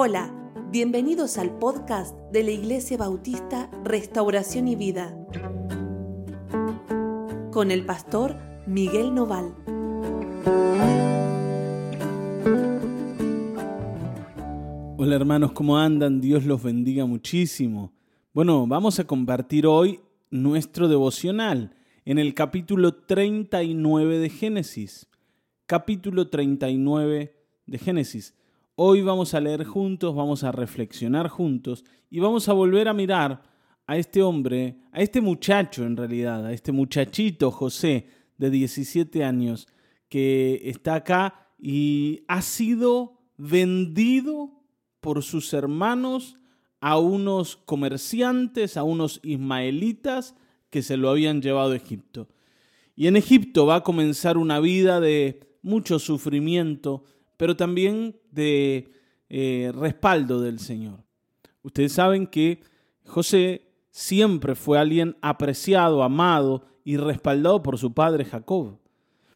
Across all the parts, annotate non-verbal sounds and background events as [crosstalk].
Hola, bienvenidos al podcast de la Iglesia Bautista Restauración y Vida con el pastor Miguel Noval. Hola hermanos, ¿cómo andan? Dios los bendiga muchísimo. Bueno, vamos a compartir hoy nuestro devocional en el capítulo 39 de Génesis. Capítulo 39 de Génesis. Hoy vamos a leer juntos, vamos a reflexionar juntos y vamos a volver a mirar a este hombre, a este muchacho en realidad, a este muchachito José de 17 años que está acá y ha sido vendido por sus hermanos a unos comerciantes, a unos ismaelitas que se lo habían llevado a Egipto. Y en Egipto va a comenzar una vida de mucho sufrimiento, pero también de eh, respaldo del Señor. Ustedes saben que José siempre fue alguien apreciado, amado y respaldado por su padre Jacob.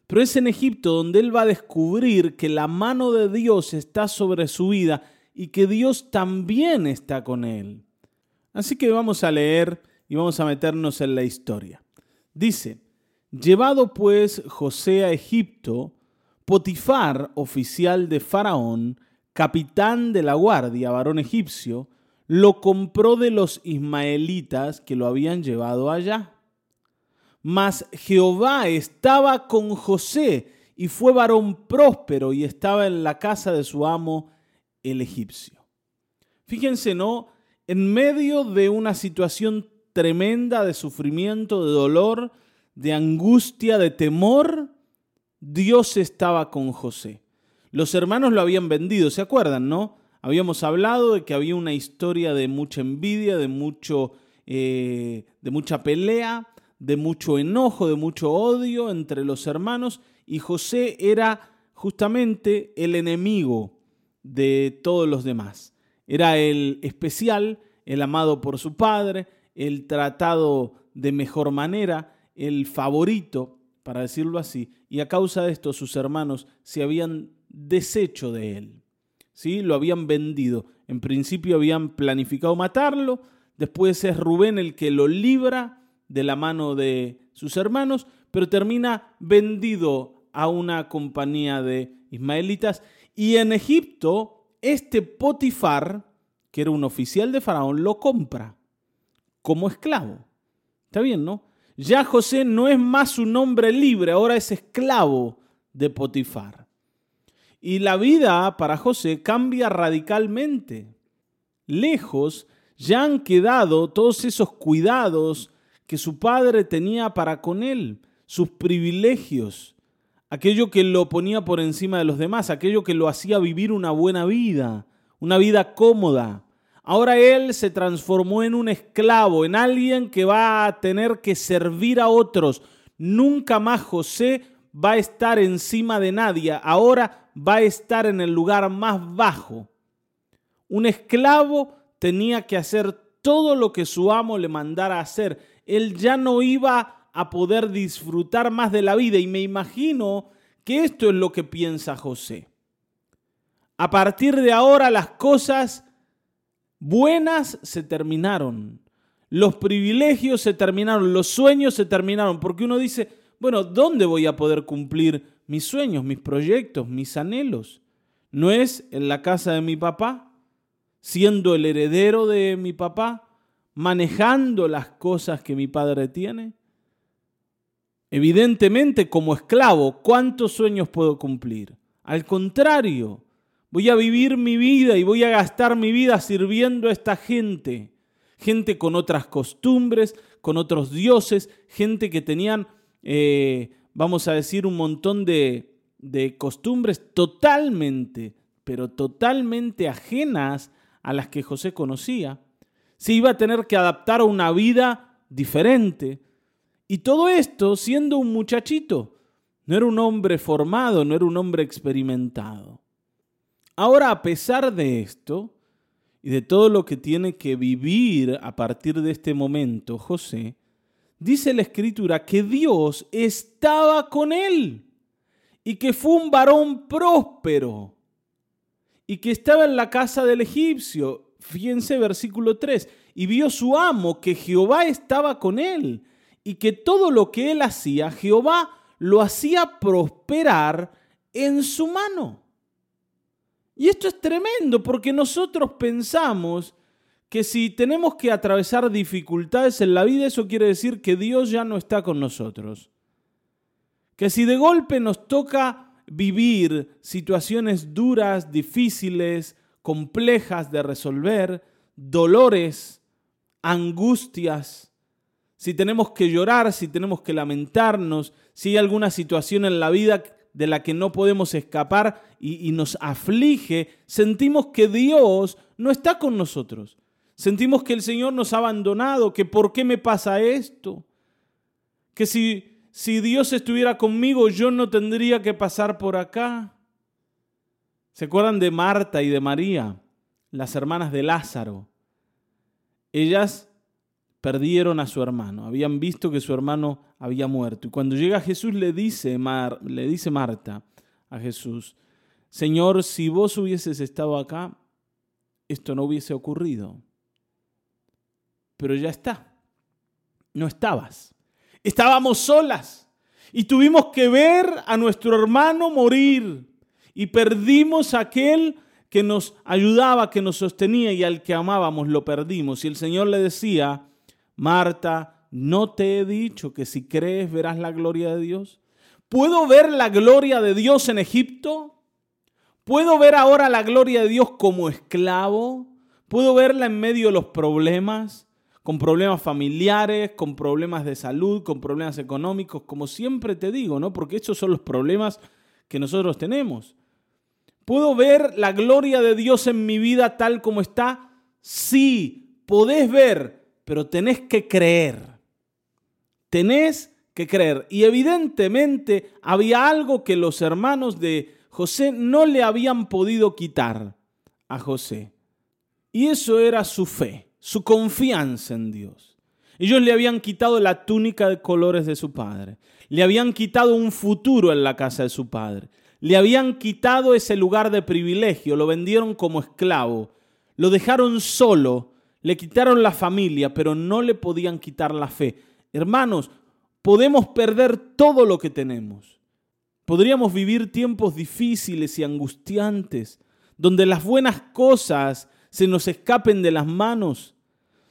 Pero es en Egipto donde él va a descubrir que la mano de Dios está sobre su vida y que Dios también está con él. Así que vamos a leer y vamos a meternos en la historia. Dice, llevado pues José a Egipto, Potifar, oficial de Faraón, capitán de la guardia, varón egipcio, lo compró de los ismaelitas que lo habían llevado allá. Mas Jehová estaba con José y fue varón próspero y estaba en la casa de su amo el egipcio. Fíjense, ¿no? En medio de una situación tremenda de sufrimiento, de dolor, de angustia, de temor, Dios estaba con José. Los hermanos lo habían vendido, ¿se acuerdan, no? Habíamos hablado de que había una historia de mucha envidia, de, mucho, eh, de mucha pelea, de mucho enojo, de mucho odio entre los hermanos, y José era justamente el enemigo de todos los demás. Era el especial, el amado por su padre, el tratado de mejor manera, el favorito, para decirlo así, y a causa de esto sus hermanos se habían deshecho de él. ¿Sí? Lo habían vendido. En principio habían planificado matarlo, después es Rubén el que lo libra de la mano de sus hermanos, pero termina vendido a una compañía de ismaelitas. Y en Egipto, este Potifar, que era un oficial de Faraón, lo compra como esclavo. Está bien, ¿no? Ya José no es más un hombre libre, ahora es esclavo de Potifar. Y la vida para José cambia radicalmente. Lejos ya han quedado todos esos cuidados que su padre tenía para con él, sus privilegios, aquello que lo ponía por encima de los demás, aquello que lo hacía vivir una buena vida, una vida cómoda, Ahora él se transformó en un esclavo, en alguien que va a tener que servir a otros. Nunca más José va a estar encima de nadie. Ahora va a estar en el lugar más bajo. Un esclavo tenía que hacer todo lo que su amo le mandara hacer. Él ya no iba a poder disfrutar más de la vida y me imagino que esto es lo que piensa José. A partir de ahora las cosas buenas se terminaron. Los privilegios se terminaron, los sueños se terminaron, porque uno dice, bueno, ¿dónde voy a poder cumplir mis sueños, mis proyectos, mis anhelos? ¿No es en la casa de mi papá? Siendo el heredero de mi papá, manejando las cosas que mi padre tiene. Evidentemente, como esclavo, ¿cuántos sueños puedo cumplir? Al contrario, Voy a vivir mi vida y voy a gastar mi vida sirviendo a esta gente. Gente con otras costumbres, con otros dioses, gente que tenían, eh, vamos a decir, un montón de, de costumbres totalmente, pero totalmente ajenas a las que José conocía. Se iba a tener que adaptar a una vida diferente. Y todo esto siendo un muchachito. No era un hombre formado, no era un hombre experimentado. Ahora, a pesar de esto y de todo lo que tiene que vivir a partir de este momento José, dice la escritura que Dios estaba con él y que fue un varón próspero y que estaba en la casa del egipcio. Fíjense versículo 3. Y vio su amo que Jehová estaba con él y que todo lo que él hacía, Jehová lo hacía prosperar en su mano. Y esto es tremendo porque nosotros pensamos que si tenemos que atravesar dificultades en la vida, eso quiere decir que Dios ya no está con nosotros. Que si de golpe nos toca vivir situaciones duras, difíciles, complejas de resolver, dolores, angustias, si tenemos que llorar, si tenemos que lamentarnos, si hay alguna situación en la vida de la que no podemos escapar y, nos aflige, sentimos que Dios no está con nosotros. Sentimos que el Señor nos ha abandonado, que por qué me pasa esto. Que si, si Dios estuviera conmigo yo no tendría que pasar por acá. ¿Se acuerdan de Marta y de María, las hermanas de Lázaro? Ellas perdieron a su hermano, habían visto que su hermano había muerto. Y cuando llega Jesús le dice, le dice Marta a Jesús, Señor, si vos hubieses estado acá, esto no hubiese ocurrido. Pero ya está, no estabas. Estábamos solas y tuvimos que ver a nuestro hermano morir y perdimos a aquel que nos ayudaba, que nos sostenía y al que amábamos, lo perdimos. Y el Señor le decía, Marta, ¿no te he dicho que si crees verás la gloria de Dios? ¿Puedo ver la gloria de Dios en Egipto? ¿Puedo ver ahora la gloria de Dios como esclavo? ¿Puedo verla en medio de los problemas? Con problemas familiares, con problemas de salud, con problemas económicos, como siempre te digo, ¿no? Porque estos son los problemas que nosotros tenemos. ¿Puedo ver la gloria de Dios en mi vida tal como está? Sí, podés ver pero tenés que creer. Tenés que creer. Y evidentemente había algo que los hermanos de José no le habían podido quitar a José. Y eso era su fe, su confianza en Dios. Ellos le habían quitado la túnica de colores de su padre. Le habían quitado un futuro en la casa de su padre. Le habían quitado ese lugar de privilegio. Lo vendieron como esclavo. Lo dejaron solo le quitaron la familia, pero no le podían quitar la fe. Hermanos, podemos perder todo lo que tenemos. Podríamos vivir tiempos difíciles y angustiantes, donde las buenas cosas se nos escapen de las manos,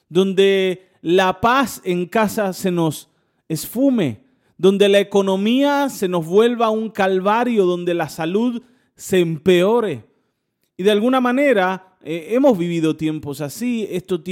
donde la paz en casa se nos esfume, donde la economía se nos vuelva un calvario, donde la salud se empeore. Y de alguna manera eh, hemos vivido tiempos así, estos,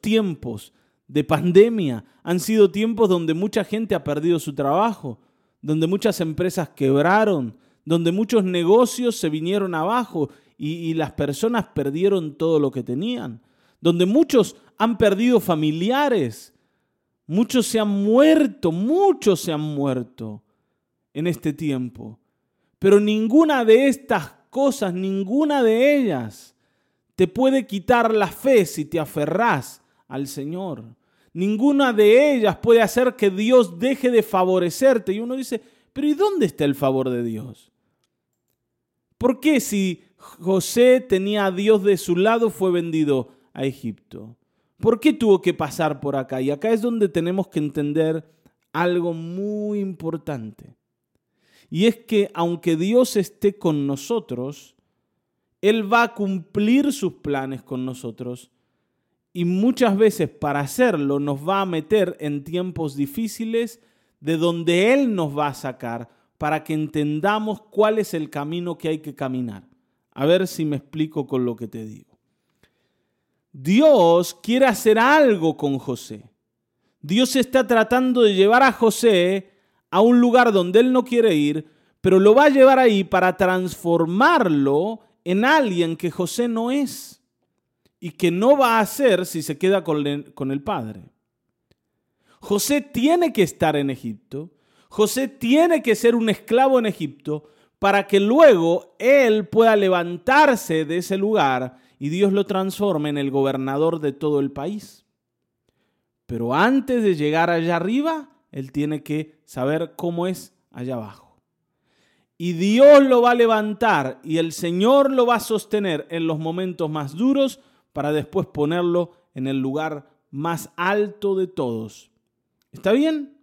tiempos de pandemia han sido tiempos donde mucha gente ha perdido su trabajo, donde muchas empresas quebraron, donde muchos negocios se vinieron abajo y, y las personas perdieron todo lo que tenían, donde muchos han perdido familiares, muchos se han muerto, muchos se han muerto en este tiempo. Pero ninguna de estas cosas, ninguna de ellas te puede quitar la fe si te aferrás al Señor. Ninguna de ellas puede hacer que Dios deje de favorecerte. Y uno dice, pero ¿y dónde está el favor de Dios? ¿Por qué si José tenía a Dios de su lado fue vendido a Egipto? ¿Por qué tuvo que pasar por acá? Y acá es donde tenemos que entender algo muy importante. Y es que aunque Dios esté con nosotros, él va a cumplir sus planes con nosotros y muchas veces para hacerlo nos va a meter en tiempos difíciles de donde Él nos va a sacar para que entendamos cuál es el camino que hay que caminar. A ver si me explico con lo que te digo. Dios quiere hacer algo con José. Dios está tratando de llevar a José a un lugar donde él no quiere ir, pero lo va a llevar ahí para transformarlo en alguien que José no es y que no va a ser si se queda con el, padre. José tiene que estar en Egipto, José tiene que ser un esclavo en Egipto para que luego él pueda levantarse de ese lugar y Dios lo transforme en el gobernador de todo el país. Pero antes de llegar allá arriba, él tiene que saber cómo es allá abajo. Y Dios lo va a levantar y el Señor lo va a sostener en los momentos más duros para después ponerlo en el lugar más alto de todos. ¿Está bien?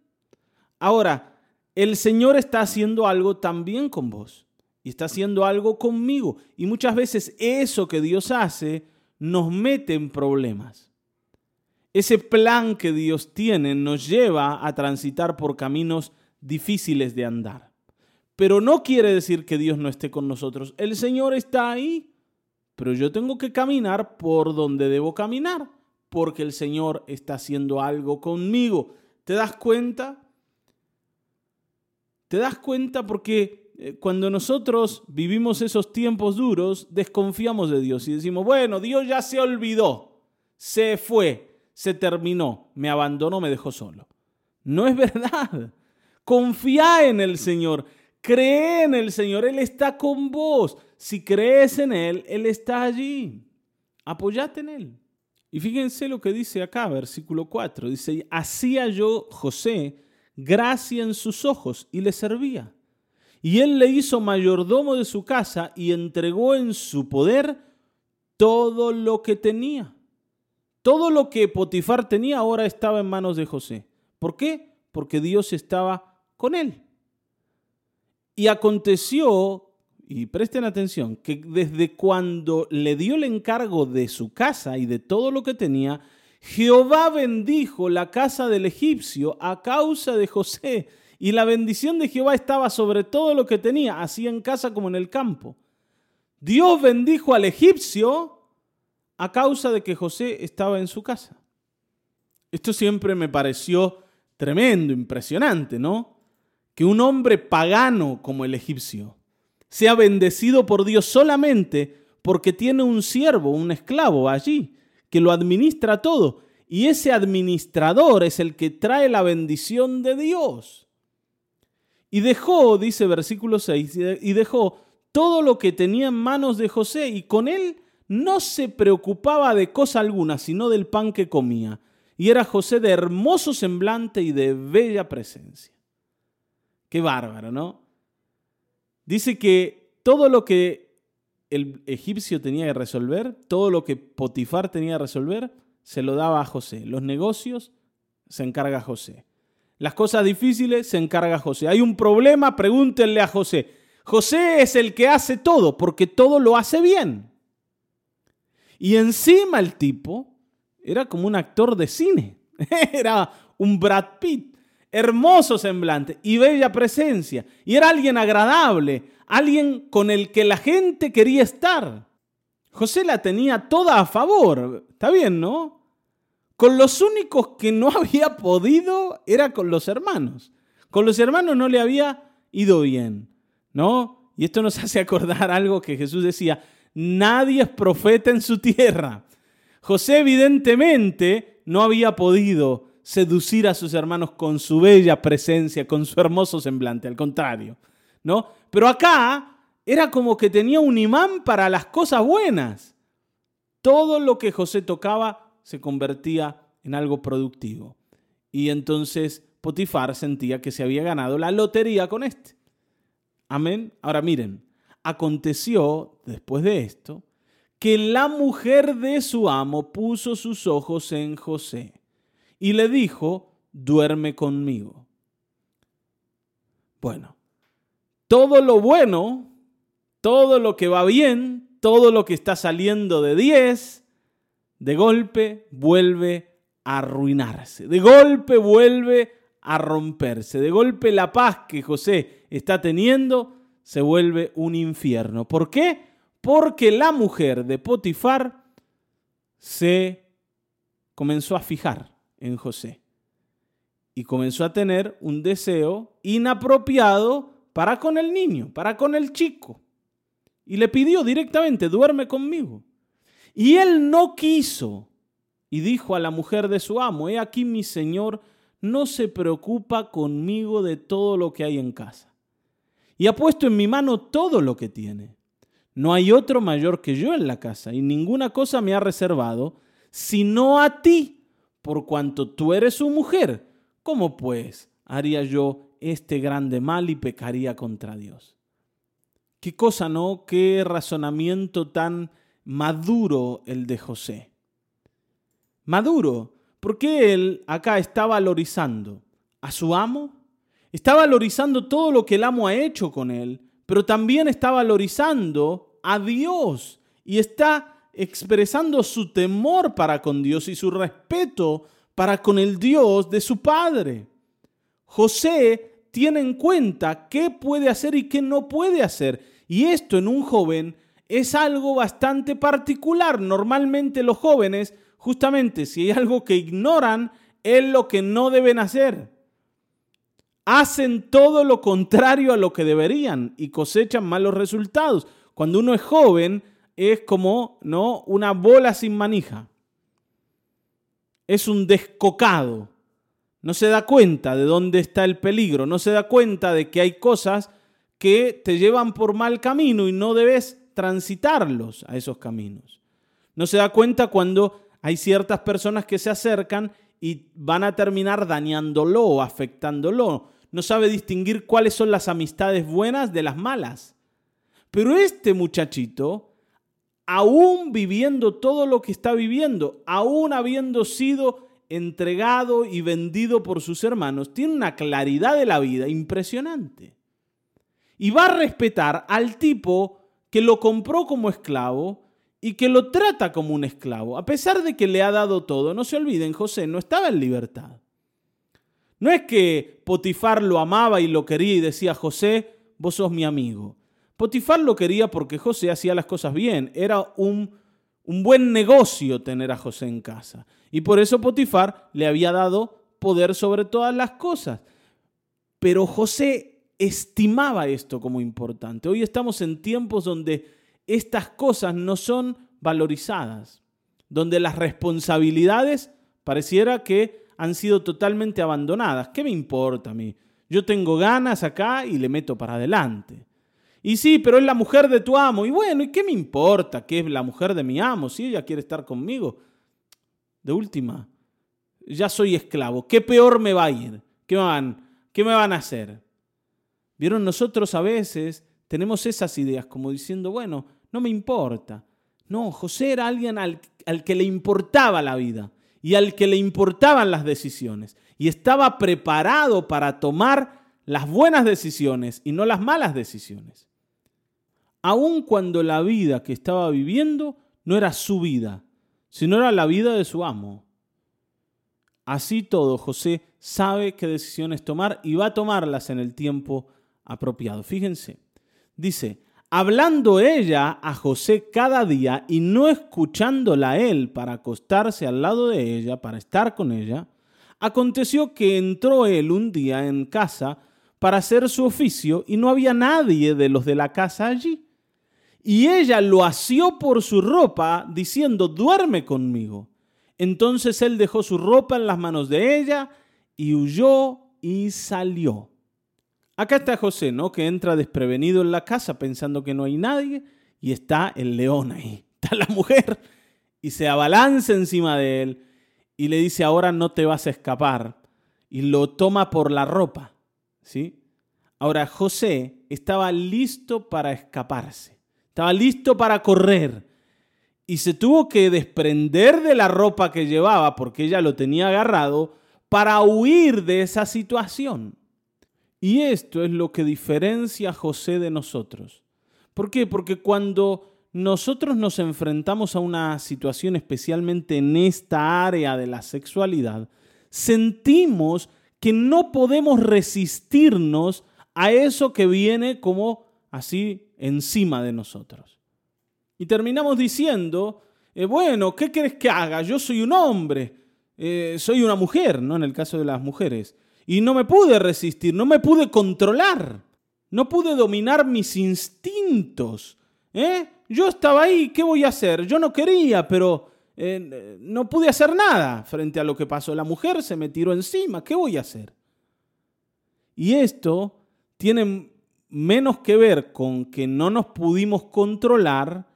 Ahora, el Señor está haciendo algo también con vos y está haciendo algo conmigo. Y muchas veces eso que Dios hace nos mete en problemas. Ese plan que Dios tiene nos lleva a transitar por caminos difíciles de andar. Pero no quiere decir que Dios no esté con nosotros. El Señor está ahí, pero yo tengo que caminar por donde debo caminar, porque el Señor está haciendo algo conmigo. ¿Te das cuenta? ¿Te das cuenta? Porque eh, cuando nosotros vivimos esos tiempos duros, desconfiamos de Dios y decimos, bueno, Dios ya se olvidó, se fue, se terminó, me abandonó, me dejó solo. No es [laughs] verdad. Confía en el Señor, cree en el Señor, Él está con vos. Si crees en Él, Él está allí. Apoyate en Él. Y fíjense lo que dice acá, versículo 4. Dice, hacía yo José gracia en sus ojos y le servía. Y él le hizo mayordomo de su casa y entregó en su poder todo lo que tenía. Todo lo que Potifar tenía ahora estaba en manos de José. ¿Por qué? Porque Dios estaba con él. Y aconteció, y presten atención, que desde cuando le dio el encargo de su casa y de todo lo que tenía, Jehová bendijo la casa del egipcio a causa de José, y la bendición de Jehová estaba sobre todo lo que tenía, así en casa como en el campo. Dios bendijo al egipcio a causa de que José estaba en su casa. Esto siempre me pareció tremendo, impresionante, ¿no? Que un hombre pagano como el egipcio sea bendecido por Dios solamente porque tiene un siervo, un esclavo allí que lo administra todo. Y ese administrador es el que trae la bendición de Dios. Y dejó, dice versículo 6, y dejó todo lo que tenía en manos de José y con él no se preocupaba de cosa alguna, sino del pan que comía. Y era José de hermoso semblante y de bella presencia. Qué bárbaro, ¿no? Dice que todo lo que el egipcio tenía que resolver, todo lo que Potifar tenía que resolver, se lo daba a José. Los negocios se encarga José. Las cosas difíciles se encarga José. Hay un problema, pregúntenle a José. José es el que hace todo, porque todo lo hace bien. Y encima el tipo era como un actor de cine. [laughs] Era un Brad Pitt. Hermoso semblante y bella presencia. Y era alguien agradable, alguien con el que la gente quería estar. José la tenía toda a favor, está bien, ¿no? Con los únicos que no [laughs] había podido era con los hermanos. Con los hermanos no le había ido bien, ¿no? Y esto nos [laughs] hace acordar algo que Jesús decía, nadie es profeta en su tierra. José evidentemente no había podido seducir a sus hermanos con su bella presencia, con su hermoso semblante, al contrario, ¿no? Pero acá era como que tenía un imán para las cosas buenas. Todo lo que José tocaba se convertía en algo productivo. Y entonces Potifar sentía que se había ganado la lotería con este. Amén. Ahora miren, aconteció después de esto que la mujer de su amo puso sus ojos en José y le dijo, duerme conmigo. Bueno, todo lo bueno, todo lo que va bien, todo lo que está saliendo de 10, de golpe vuelve a arruinarse, de golpe vuelve a romperse, de golpe la paz que José está teniendo se vuelve un infierno. ¿Por qué? Porque la mujer de Potifar se comenzó a fijar en José y comenzó a tener un deseo inapropiado para con el niño, para con el chico. Y le pidió directamente, duerme conmigo. Y él no quiso. Y dijo a la mujer de su amo, he aquí mi señor no se preocupa conmigo de todo lo que hay en casa. Y ha puesto en mi mano todo lo que tiene. No hay otro mayor que yo en la casa, y ninguna cosa me ha reservado, sino a ti, por cuanto tú eres su mujer. ¿Cómo pues haría yo este grande mal y pecaría contra Dios. Qué cosa, ¿no? Qué razonamiento tan maduro el de José. Maduro, porque él acá está valorizando a su amo, está valorizando todo lo que el amo ha hecho con él, pero también está valorizando a Dios y está expresando su temor para con Dios y su respeto para con el Dios de su padre. José tiene en cuenta qué puede hacer y qué no puede hacer. Y esto en un joven es algo bastante particular. Normalmente los jóvenes, justamente si hay algo que ignoran, es lo que no deben hacer. Hacen todo lo contrario a lo que deberían y cosechan malos resultados. Cuando uno es joven es como ¿no? una bola sin manija. Es un descocado. No se da cuenta de dónde está el peligro, no se da cuenta de que hay cosas que te llevan por mal camino y no debes transitarlos a esos caminos. No se da cuenta cuando hay ciertas personas que se acercan y van a terminar dañándolo o afectándolo. No sabe distinguir cuáles son las amistades buenas de las malas. Pero este muchachito, aún viviendo todo lo que está viviendo, aún habiendo sido entregado y vendido por sus hermanos, tiene una claridad de la vida impresionante. Y va a respetar al tipo que lo compró como esclavo y que lo trata como un esclavo, a pesar de que le ha dado todo. No se olviden, José no estaba en libertad. No es que Potifar lo amaba y lo quería y decía, José, vos sos mi amigo. Potifar lo quería porque José hacía las cosas bien. Era un, un buen negocio tener a José en casa. Y por eso Potifar le había dado poder sobre todas las cosas. Pero José estimaba esto como importante. Hoy estamos en tiempos donde estas cosas no son valorizadas, donde las responsabilidades pareciera que han sido totalmente abandonadas. ¿Qué me importa a mí? Yo tengo ganas acá y le meto para adelante. Y sí, pero es la mujer de tu amo. Y bueno, ¿y qué me importa que es la mujer de mi amo si ella quiere estar conmigo? De última, ya soy esclavo. ¿Qué peor me va a ir? ¿Qué van, qué me van a hacer? Vieron, nosotros a veces tenemos esas ideas como diciendo, bueno, no me importa. No, José era alguien al, al que le importaba la vida y al que le importaban las decisiones y estaba preparado para tomar las buenas decisiones y no las malas decisiones. Aun cuando la vida que estaba viviendo no era su vida, sino era la vida de su amo. Así todo, José sabe qué decisiones tomar y va a tomarlas en el tiempo apropiado. Fíjense, dice, hablando ella a José cada día y no escuchándola él para acostarse al lado de ella, para estar con ella, aconteció que entró él un día en casa para hacer su oficio y no había nadie de los de la casa allí. Y ella lo asió por su ropa, diciendo, duerme conmigo. Entonces él dejó su ropa en las manos de ella y huyó y salió. Acá está José, ¿no? Que entra desprevenido en la casa pensando que no hay nadie y está el león ahí. [laughs] Está la mujer y se abalanza encima de él y le dice, ahora no te vas a escapar. Y lo toma por la ropa, ¿sí? Ahora José estaba listo para escaparse, estaba listo para correr y se tuvo que desprender de la ropa que llevaba porque ella lo tenía agarrado para huir de esa situación. Y esto es lo que diferencia a José de nosotros. ¿Por qué? Porque cuando nosotros nos enfrentamos a una situación especialmente en esta área de la sexualidad, sentimos que no podemos resistirnos a eso que viene como así encima de nosotros. Y terminamos diciendo, eh, bueno, ¿qué quieres que haga? Yo soy un hombre, eh, soy una mujer, ¿no? En el caso de las mujeres y no me pude resistir, no me pude controlar, no pude dominar mis instintos. ¿eh? Yo estaba ahí, ¿qué voy a hacer? Yo no quería, pero eh, no pude hacer nada frente a lo que pasó. La mujer se me tiró encima, ¿qué voy a hacer? Y esto tiene menos que ver con que no nos pudimos controlar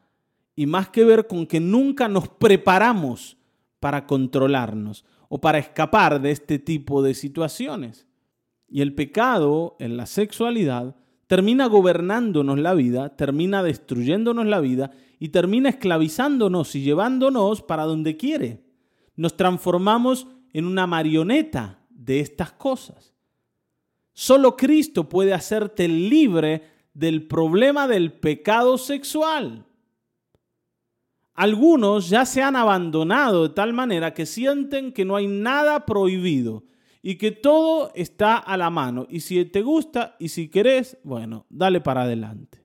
y más que ver con que nunca nos preparamos para controlarnos o para escapar de este tipo de situaciones. Y el pecado en la sexualidad termina gobernándonos la vida, termina destruyéndonos la vida y termina esclavizándonos y llevándonos para donde quiere. Nos transformamos en una marioneta de estas cosas. Solo Cristo puede hacerte libre del problema del pecado sexual. Algunos ya se han abandonado de tal manera que sienten que no hay nada prohibido y que todo está a la mano. Y si te gusta y si querés, bueno, dale para adelante.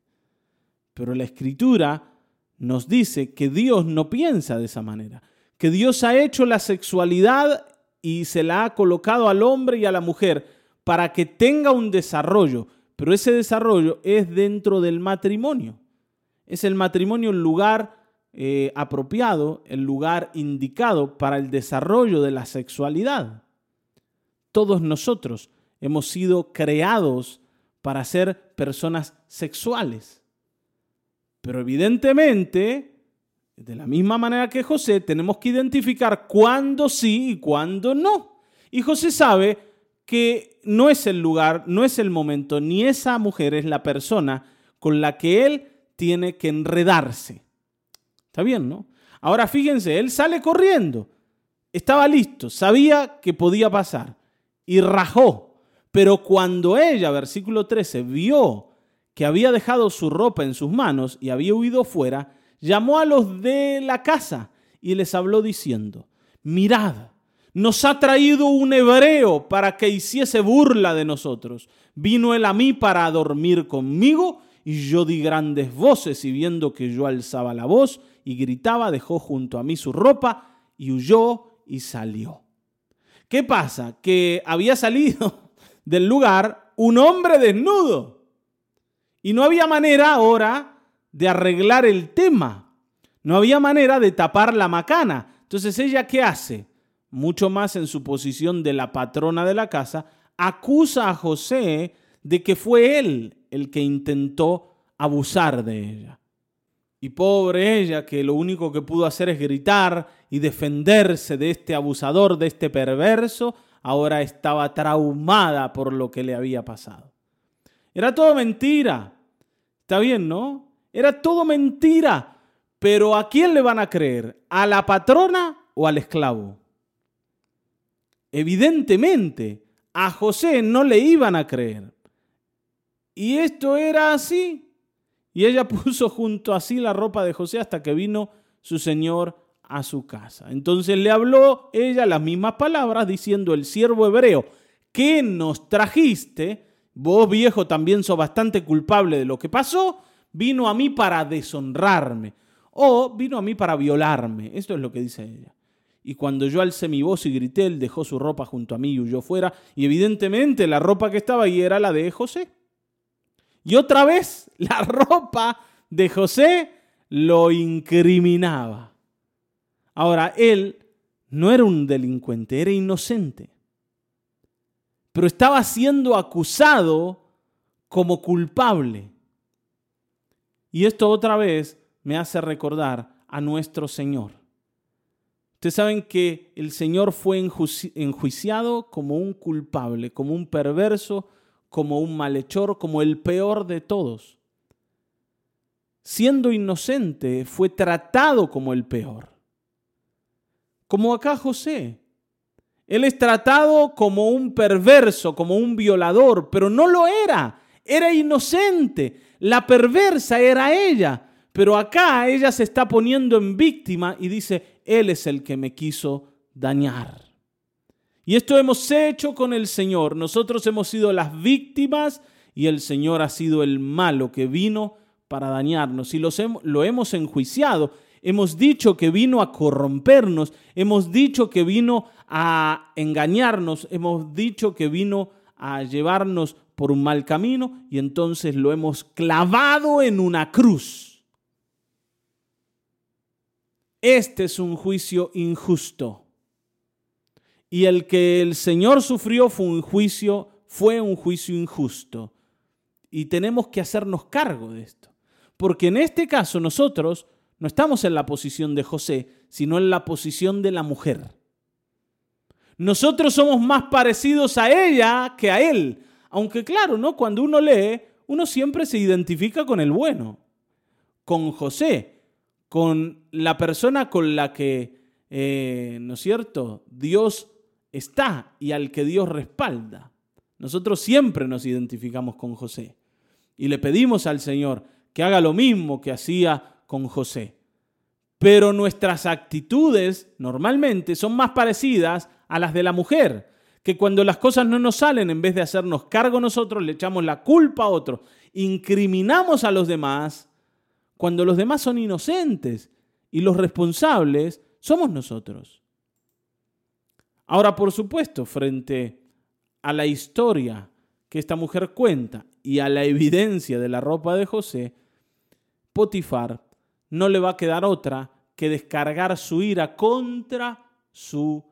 Pero la escritura nos dice que Dios no piensa de esa manera, que Dios ha hecho la sexualidad y se la ha colocado al hombre y a la mujer para que tenga un desarrollo, pero ese desarrollo es dentro del matrimonio. Es el matrimonio el lugar eh, apropiado, el lugar indicado para el desarrollo de la sexualidad. Todos nosotros hemos sido creados para ser personas sexuales. Pero evidentemente, de la misma manera que José, tenemos que identificar cuándo sí y cuándo no. Y José sabe que no es el lugar, no es el momento, ni esa mujer es la persona con la que él tiene que enredarse. Está bien, ¿no? Ahora fíjense, él sale corriendo. Estaba listo, sabía que podía pasar y rajó. Pero cuando ella, versículo 13, vio que había dejado su ropa en sus manos y había huido fuera, llamó a los de la casa y les habló diciendo, mirad, nos ha traído un hebreo para que hiciese burla de nosotros. Vino él a mí para dormir conmigo y yo di grandes voces y viendo que yo alzaba la voz y gritaba, dejó junto a mí su ropa y huyó y salió. ¿Qué pasa? Que había salido [laughs] del lugar un hombre desnudo y no había manera ahora de arreglar el tema. No había manera de tapar la macana. Entonces ella, ¿qué hace? Mucho más en su posición de la patrona de la casa, acusa a José de que fue él el que intentó abusar de ella. Y pobre ella, que lo único que pudo hacer es gritar y defenderse de este abusador, de este perverso, ahora estaba traumada por lo que le había pasado. Era todo mentira. Está bien, ¿no? Era todo mentira. Pero ¿a quién le van a creer? ¿A la patrona o al esclavo? Evidentemente, a José no le iban a creer. Y esto era así. Y ella [laughs] puso junto a sí la ropa de José hasta que vino su señor a su casa. Entonces le habló ella las mismas palabras diciendo, el siervo hebreo, ¿qué nos trajiste? Vos viejo también sos bastante culpable de lo que pasó, vino a mí para deshonrarme o vino a mí para violarme. Esto es lo que dice ella. Y cuando yo alcé mi voz y grité, él dejó su ropa junto a mí y huyó fuera. Y evidentemente la ropa que estaba ahí era la de José. Y otra vez [laughs] la ropa de José lo incriminaba. Ahora, él no era un delincuente, era inocente. Pero estaba siendo acusado como culpable. Y esto otra vez me hace recordar a nuestro Señor. Ustedes saben que el Señor fue enjuiciado como un culpable, como un perverso, como un malhechor, como el peor de todos. Siendo inocente, fue tratado como el peor. Como acá José. Él es tratado como un perverso, como un violador, pero no lo era. Era inocente. La perversa era ella. Pero acá ella se está poniendo en víctima y dice, Él es el que me quiso dañar. Y esto hemos hecho con el Señor. Nosotros hemos sido las víctimas y el Señor ha sido el malo que vino para dañarnos. Y lo hemos enjuiciado. Hemos dicho que vino a corrompernos. Hemos dicho que vino a engañarnos. Hemos dicho que vino a llevarnos por un mal camino y entonces lo hemos clavado en una cruz. Este es un juicio injusto. Y el que el Señor sufrió fue un juicio, fue un juicio injusto. Y tenemos que hacernos cargo de esto. Porque en este caso nosotros no estamos en la posición de José, sino en la posición de la mujer. Nosotros somos más parecidos a ella que a él. Aunque claro, ¿no? Cuando uno lee, uno siempre se identifica con el bueno, con José, con la persona con la que, eh, ¿no es cierto?, Dios está y al que Dios respalda. Nosotros siempre nos identificamos con José y le pedimos al Señor que haga lo mismo que hacía con José. Pero nuestras actitudes normalmente son más parecidas a las de la mujer, que cuando las cosas no nos salen, en vez de hacernos cargo nosotros, le echamos la culpa a otro, incriminamos a los demás, cuando los demás son inocentes y los responsables somos nosotros. Ahora, por supuesto, frente a la historia que esta mujer cuenta y a la evidencia de la ropa de José, Potifar no le va a quedar otra que descargar su ira contra su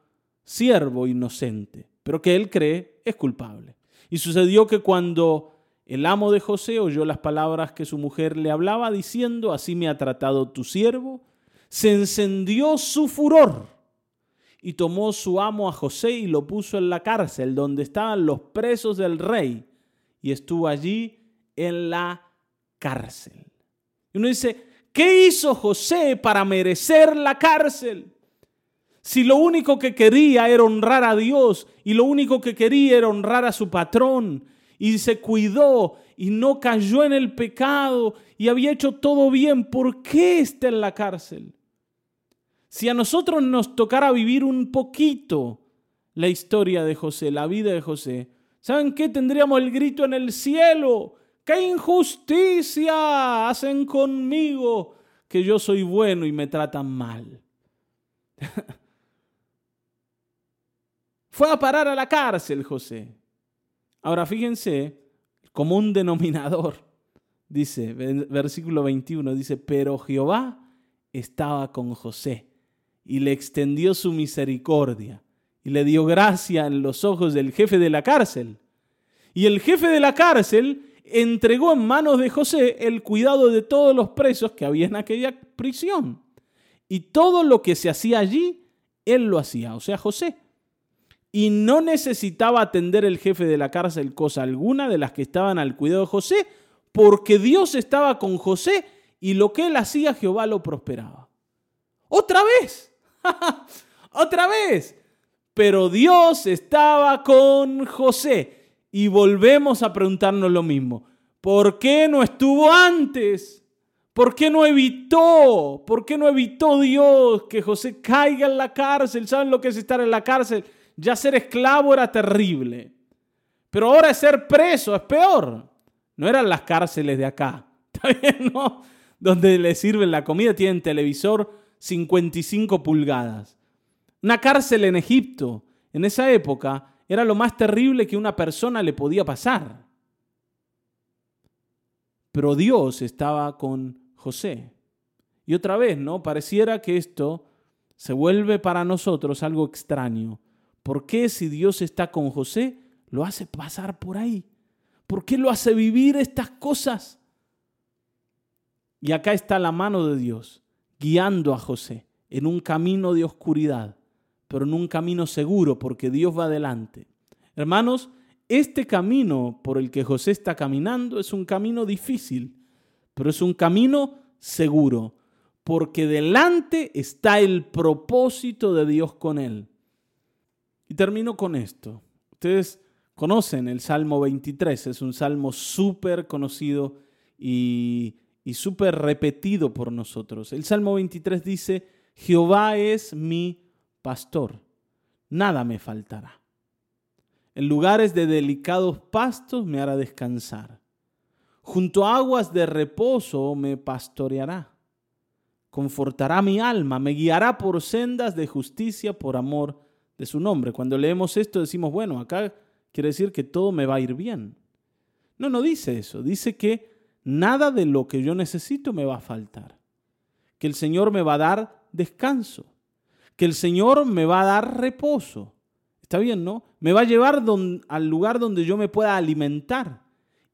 siervo inocente, pero que él cree es culpable. Y sucedió que cuando el amo de José oyó las palabras que su mujer le hablaba diciendo, así me ha tratado tu siervo, se encendió su furor y tomó su amo a José y lo puso en la cárcel donde estaban los presos del rey y estuvo allí en la cárcel. Y uno dice, ¿qué hizo José para merecer la cárcel? Si lo único que quería era honrar a Dios y lo único que quería era honrar a su patrón y se cuidó y no cayó en el pecado y había hecho todo bien, ¿por qué está en la cárcel? Si a nosotros nos tocara vivir un poquito la historia de José, la vida de José, ¿saben qué? Tendríamos el grito en el cielo. ¡Qué injusticia hacen conmigo que yo soy bueno y me tratan mal! [laughs] Fue a parar a la cárcel José. Ahora fíjense, como un denominador, dice, versículo 21, dice, pero Jehová estaba con José y le extendió su misericordia y le dio gracia en los ojos del jefe de la cárcel. Y el jefe de la cárcel entregó en manos de José el cuidado de todos los presos que había en aquella prisión. Y todo lo que se hacía allí, él lo hacía, o sea, José. Y no necesitaba atender el jefe de la cárcel cosa alguna de las que estaban al cuidado de José, porque Dios estaba con José y lo que él hacía Jehová lo prosperaba. Otra vez, [laughs] otra vez. Pero Dios estaba con José. Y volvemos a preguntarnos lo mismo. ¿Por qué no estuvo antes? ¿Por qué no evitó? ¿Por qué no evitó Dios que José caiga en la cárcel? ¿Saben lo que es estar en la cárcel? Ya ser esclavo era terrible. Pero ahora ser preso es peor. No eran las cárceles de acá. [laughs] ¿Está bien? No. Donde le sirven la comida, tienen televisor 55 pulgadas. Una cárcel en Egipto, en esa época, era lo más terrible que una persona le podía pasar. Pero Dios estaba con José. Y otra vez, ¿no? Pareciera que esto se vuelve para nosotros algo extraño. ¿Por qué si Dios está con José, lo hace pasar por ahí? ¿Por qué lo hace vivir estas cosas? Y acá está la mano de Dios guiando a José en un camino de oscuridad pero en un camino seguro porque Dios va adelante. Hermanos, este camino por el que José está caminando es un camino difícil, pero es un camino seguro, porque delante está el propósito de Dios con él. Y termino con esto. Ustedes conocen el Salmo 23, es un salmo súper conocido y, súper repetido por nosotros. El Salmo 23 dice, Jehová es mi pastor, nada me faltará. En lugares de delicados pastos me hará descansar. Junto a aguas de reposo me pastoreará. Confortará mi alma, me guiará por sendas de justicia por amor de su nombre. Cuando leemos esto decimos, bueno, acá quiere decir que todo me va a ir bien. No, no dice eso. Dice que nada de lo que yo necesito me va a faltar. Que el Señor me va a dar descanso que el Señor me va a dar reposo. Está bien, ¿no? Me va a llevar al lugar donde yo me pueda alimentar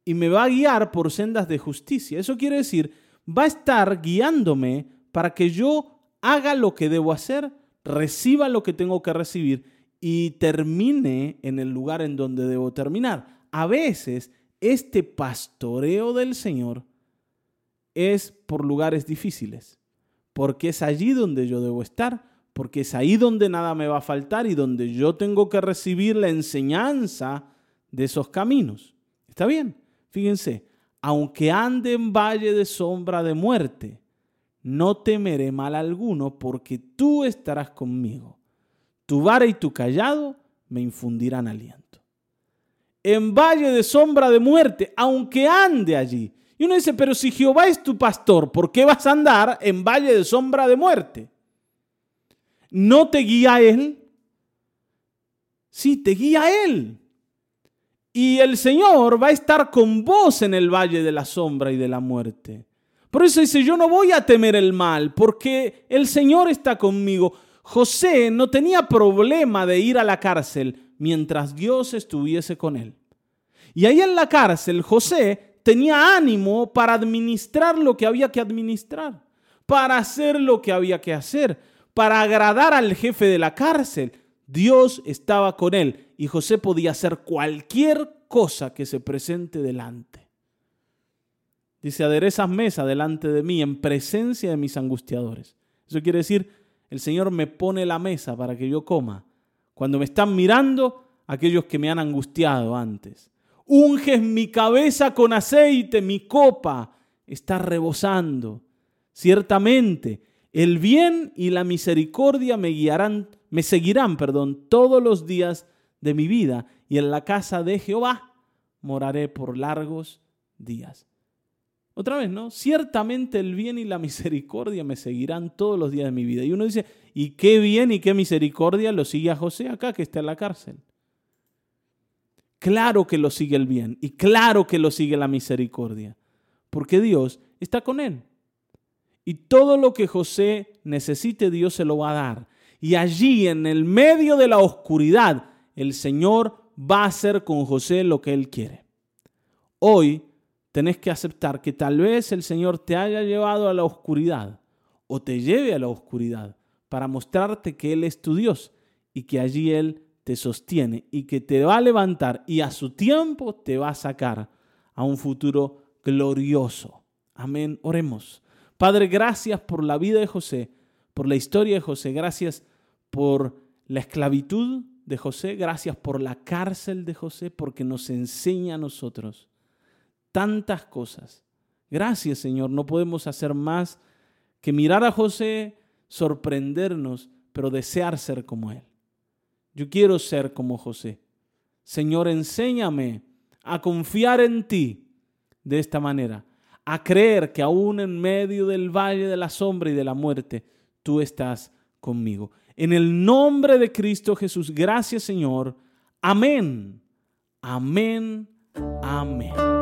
y me va a guiar por sendas de justicia. Eso quiere decir, va a estar guiándome para que yo haga lo que debo hacer, reciba lo que tengo que recibir y termine en el lugar en donde debo terminar. A veces este pastoreo del Señor es por lugares difíciles, porque es allí donde yo debo estar, porque es ahí donde nada me va a faltar y donde yo tengo que recibir la enseñanza de esos caminos. ¿Está bien? Fíjense, aunque ande en valle de sombra de muerte, no temeré mal alguno, porque tú estarás conmigo. Tu vara y tu callado me infundirán aliento. En valle de sombra de muerte, aunque ande allí. Y uno dice, pero si Jehová es tu pastor, ¿por qué vas a andar en valle de sombra de muerte? ¿No te guía Él? Sí, te guía Él. Y el Señor va a estar con vos en el valle de la sombra y de la muerte. Por eso dice, yo no voy a temer el mal, porque el Señor está conmigo. José no tenía problema de ir a la cárcel mientras Dios estuviese con él. Y ahí en la cárcel José tenía ánimo para administrar lo que había que administrar, para hacer lo que había que hacer, para agradar al jefe de la cárcel. Dios estaba con él y José podía hacer cualquier cosa que se presente delante. Dice, aderezas mesa delante de mí en presencia de mis angustiadores. Eso quiere decir, el Señor me pone la mesa para que yo coma. Cuando me están mirando aquellos que me han angustiado antes. Unges mi cabeza con aceite, mi copa está rebosando. Ciertamente, el bien y la misericordia me guiarán, me seguirán, perdón, todos los días de mi vida, y en la casa de Jehová moraré por largos días. Otra vez, ¿no? Ciertamente el bien y la [laughs] misericordia me seguirán todos los días de mi vida. Y uno dice, ¿y qué bien y qué misericordia lo sigue a José acá que está en la cárcel? Claro que lo sigue el bien y claro que lo sigue la misericordia, porque Dios está con él. Y todo lo que José necesite, Dios se lo va a dar. Y allí, en el medio de la oscuridad, el Señor va a hacer con José lo que él quiere. Hoy tenés que aceptar que tal vez el Señor te haya llevado a la oscuridad o te lleve a la oscuridad para mostrarte que Él es tu Dios y que allí Él te sostiene y que te va a levantar y a su tiempo te va a sacar a un futuro glorioso. Amén. Oremos. Padre, gracias por la vida de José, por la historia de José, gracias por la esclavitud de José, gracias por la cárcel de José, porque nos enseña a nosotros tantas cosas. Gracias, Señor. No podemos hacer más que mirar a José, sorprendernos, pero desear ser como Él. Yo quiero ser como José. Señor, enséñame a confiar en ti de esta manera, a creer que aún en medio del valle de la sombra y de la muerte, tú estás conmigo. En el nombre de Cristo Jesús, gracias Señor. Amén. Amén. Amén.